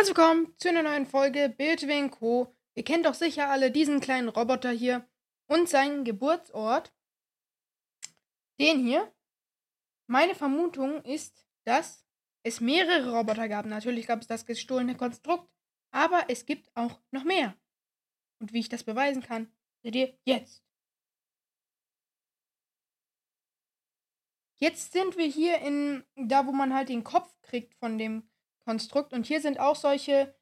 Herzlich willkommen zu einer neuen Folge Bildwin Co. Ihr kennt doch sicher alle diesen kleinen Roboter hier und seinen Geburtsort. Den hier. Meine Vermutung ist, dass es mehrere Roboter gab. Natürlich gab es das gestohlene Konstrukt, aber es gibt auch noch mehr. Und wie ich das beweisen kann, seht ihr jetzt. Jetzt sind wir hier in da, wo man halt den Kopf kriegt von dem Konstrukt. Und hier sind auch solche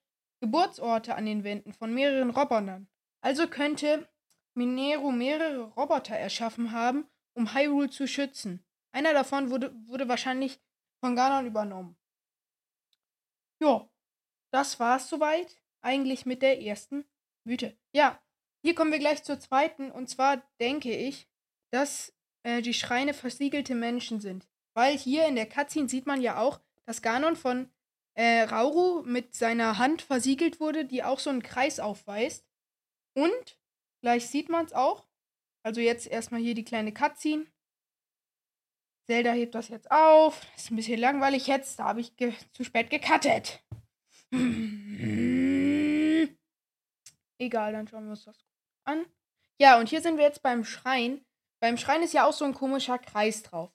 Geburtsorte an den Wänden von mehreren Robotern. Also könnte Mineru mehrere Roboter erschaffen haben, um Hyrule zu schützen. Einer davon wurde, wurde wahrscheinlich von Ganon übernommen. Ja, das war's soweit. Eigentlich mit der ersten Mythe. Ja, hier kommen wir gleich zur zweiten. Und zwar denke ich, dass äh, die Schreine versiegelte Menschen sind. Weil hier in der Cutscene sieht man ja auch, dass Ganon von äh, Rauru mit seiner Hand versiegelt wurde, die auch so einen Kreis aufweist. Und gleich sieht man es auch. Also jetzt erstmal hier die kleine Cutscene. Zelda hebt das jetzt auf. Ist ein bisschen langweilig jetzt. Da habe ich zu spät gecuttet. Egal, dann schauen wir uns das an. Ja, und hier sind wir jetzt beim Schrein. Beim Schrein ist ja auch so ein komischer Kreis drauf.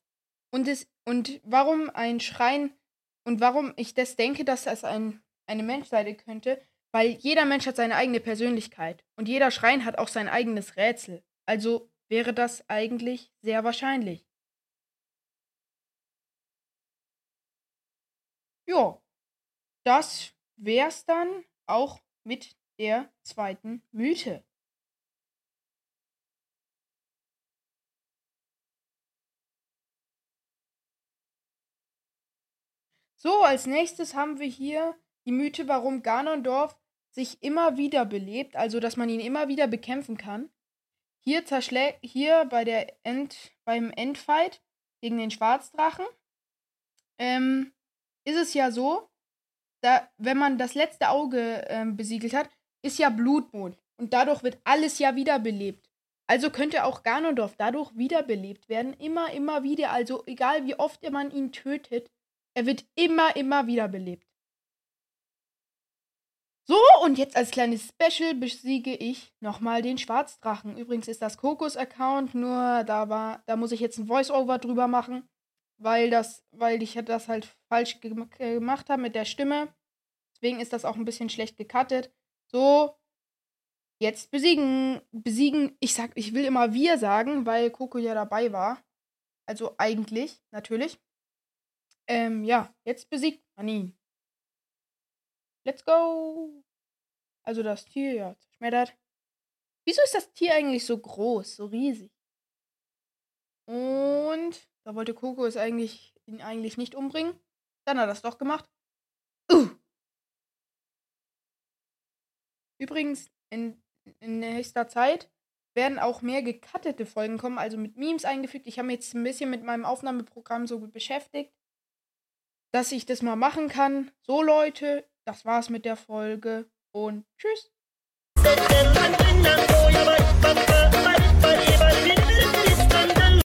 Und, es, und warum ein Schrein und warum ich das denke, dass das ein, eine Menschseite könnte, weil jeder Mensch hat seine eigene Persönlichkeit und jeder Schrein hat auch sein eigenes Rätsel. Also wäre das eigentlich sehr wahrscheinlich. Ja, das wär's dann auch mit der zweiten Mythe. So, als nächstes haben wir hier die Mythe, warum Ganondorf sich immer wieder belebt, also dass man ihn immer wieder bekämpfen kann. Hier zerschlägt, hier bei der End, beim Endfight gegen den Schwarzdrachen, ähm, ist es ja so, da, wenn man das letzte Auge ähm, besiegelt hat, ist ja Blutmond. Und dadurch wird alles ja wiederbelebt. Also könnte auch Ganondorf dadurch wiederbelebt werden. Immer, immer wieder. Also egal wie oft man ihn tötet, er wird immer, immer wieder belebt. So, und jetzt als kleines Special besiege ich nochmal den Schwarzdrachen. Übrigens ist das Kokos-Account, nur da war, da muss ich jetzt ein Voice-Over drüber machen, weil das, weil ich das halt falsch ge gemacht habe mit der Stimme. Deswegen ist das auch ein bisschen schlecht gecuttet. So, jetzt besiegen, besiegen, ich sag, ich will immer wir sagen, weil Coco ja dabei war. Also eigentlich, natürlich. Ähm, ja, jetzt besiegt man ihn. Let's go! Also das Tier, ja, zerschmettert. Wieso ist das Tier eigentlich so groß, so riesig? Und da wollte Coco es eigentlich, ihn eigentlich nicht umbringen. Dann hat er das doch gemacht. Uh. Übrigens, in, in nächster Zeit werden auch mehr gecuttete Folgen kommen, also mit Memes eingefügt. Ich habe mich jetzt ein bisschen mit meinem Aufnahmeprogramm so beschäftigt dass ich das mal machen kann. So Leute, das war's mit der Folge und tschüss.